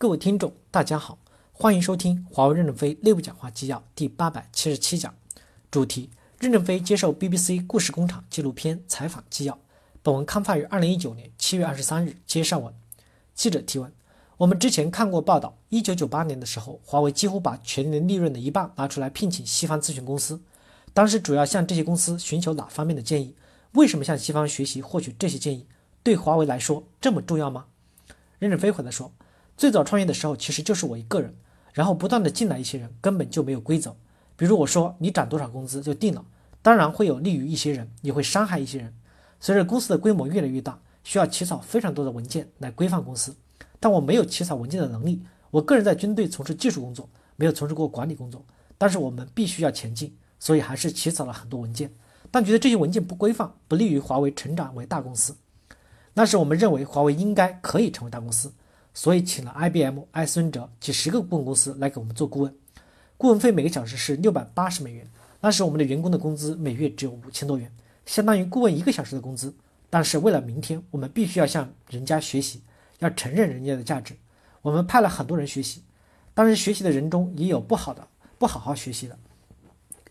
各位听众，大家好，欢迎收听华为任正非内部讲话纪要第八百七十七讲，主题：任正非接受 BBC 故事工厂纪录片采访纪要。本文刊发于二零一九年七月二十三日。接上文，记者提问：我们之前看过报道，一九九八年的时候，华为几乎把全年利润的一半拿出来聘请西方咨询公司，当时主要向这些公司寻求哪方面的建议？为什么向西方学习获取这些建议？对华为来说这么重要吗？任正非回答说。最早创业的时候，其实就是我一个人，然后不断的进来一些人，根本就没有规则。比如我说你涨多少工资就定了，当然会有利于一些人，也会伤害一些人。随着公司的规模越来越大，需要起草非常多的文件来规范公司，但我没有起草文件的能力。我个人在军队从事技术工作，没有从事过管理工作，但是我们必须要前进，所以还是起草了很多文件，但觉得这些文件不规范，不利于华为成长为大公司。那时我们认为华为应该可以成为大公司。所以，请了 IBM、埃森哲几十个顾问公司来给我们做顾问，顾问费每个小时是六百八十美元。那时我们的员工的工资每月只有五千多元，相当于顾问一个小时的工资。但是为了明天，我们必须要向人家学习，要承认人家的价值。我们派了很多人学习，当然学习的人中也有不好的，不好好学习的。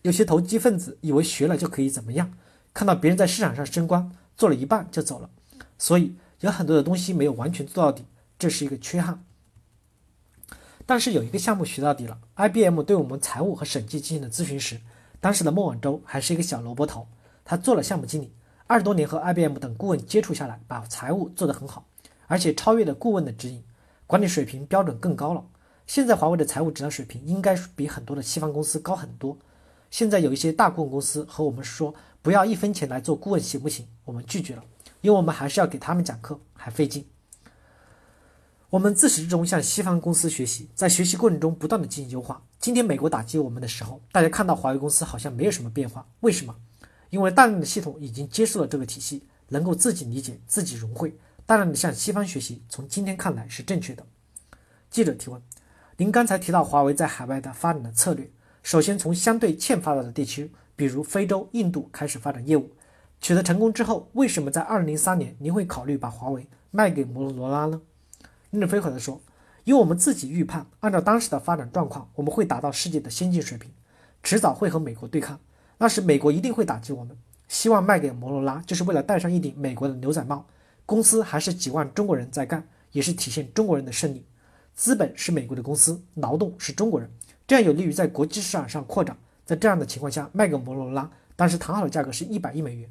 有些投机分子以为学了就可以怎么样，看到别人在市场上升官，做了一半就走了。所以有很多的东西没有完全做到底。这是一个缺憾，但是有一个项目学到底了。IBM 对我们财务和审计进行了咨询时，当时的孟晚舟还是一个小萝卜头，他做了项目经理，二十多年和 IBM 等顾问接触下来，把财务做得很好，而且超越了顾问的指引，管理水平标准更高了。现在华为的财务指导水平应该比很多的西方公司高很多。现在有一些大顾问公司和我们说不要一分钱来做顾问行不行？我们拒绝了，因为我们还是要给他们讲课，还费劲。我们自始至终向西方公司学习，在学习过程中不断的进行优化。今天美国打击我们的时候，大家看到华为公司好像没有什么变化，为什么？因为大量的系统已经接受了这个体系，能够自己理解、自己融汇，大量的向西方学习，从今天看来是正确的。记者提问：您刚才提到华为在海外的发展的策略，首先从相对欠发达的地区，比如非洲、印度开始发展业务，取得成功之后，为什么在二零零三年您会考虑把华为卖给摩托罗拉呢？任正非回答说：“因为我们自己预判，按照当时的发展状况，我们会达到世界的先进水平，迟早会和美国对抗。那时美国一定会打击我们。希望卖给摩罗拉，就是为了戴上一顶美国的牛仔帽。公司还是几万中国人在干，也是体现中国人的胜利。资本是美国的公司，劳动是中国人，这样有利于在国际市场上扩展。在这样的情况下，卖给摩罗拉，当时谈好的价格是一百亿美元，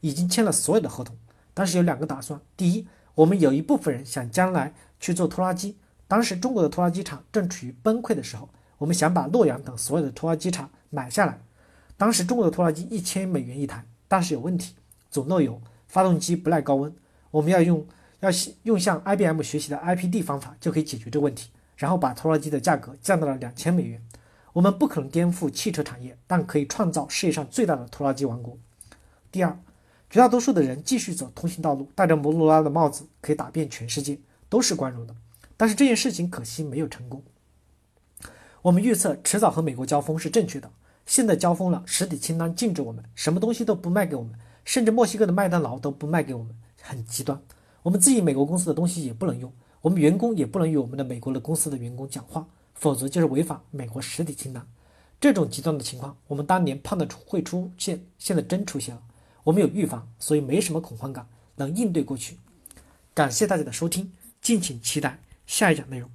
已经签了所有的合同。当时有两个打算：第一，我们有一部分人想将来。”去做拖拉机，当时中国的拖拉机厂正处于崩溃的时候，我们想把洛阳等所有的拖拉机厂买下来。当时中国的拖拉机一千美元一台，但是有问题，总漏油，发动机不耐高温。我们要用要用向 IBM 学习的 IPD 方法就可以解决这个问题，然后把拖拉机的价格降到了两千美元。我们不可能颠覆汽车产业，但可以创造世界上最大的拖拉机王国。第二，绝大多数的人继续走通行道路，戴着摩托罗拉的帽子，可以打遍全世界。都是光荣的，但是这件事情可惜没有成功。我们预测迟早和美国交锋是正确的，现在交锋了，实体清单禁止我们，什么东西都不卖给我们，甚至墨西哥的麦当劳都不卖给我们，很极端。我们自己美国公司的东西也不能用，我们员工也不能与我们的美国的公司的员工讲话，否则就是违反美国实体清单。这种极端的情况，我们当年判断出会出现，现在真出现了。我们有预防，所以没什么恐慌感，能应对过去。感谢大家的收听。敬请期待下一讲内容。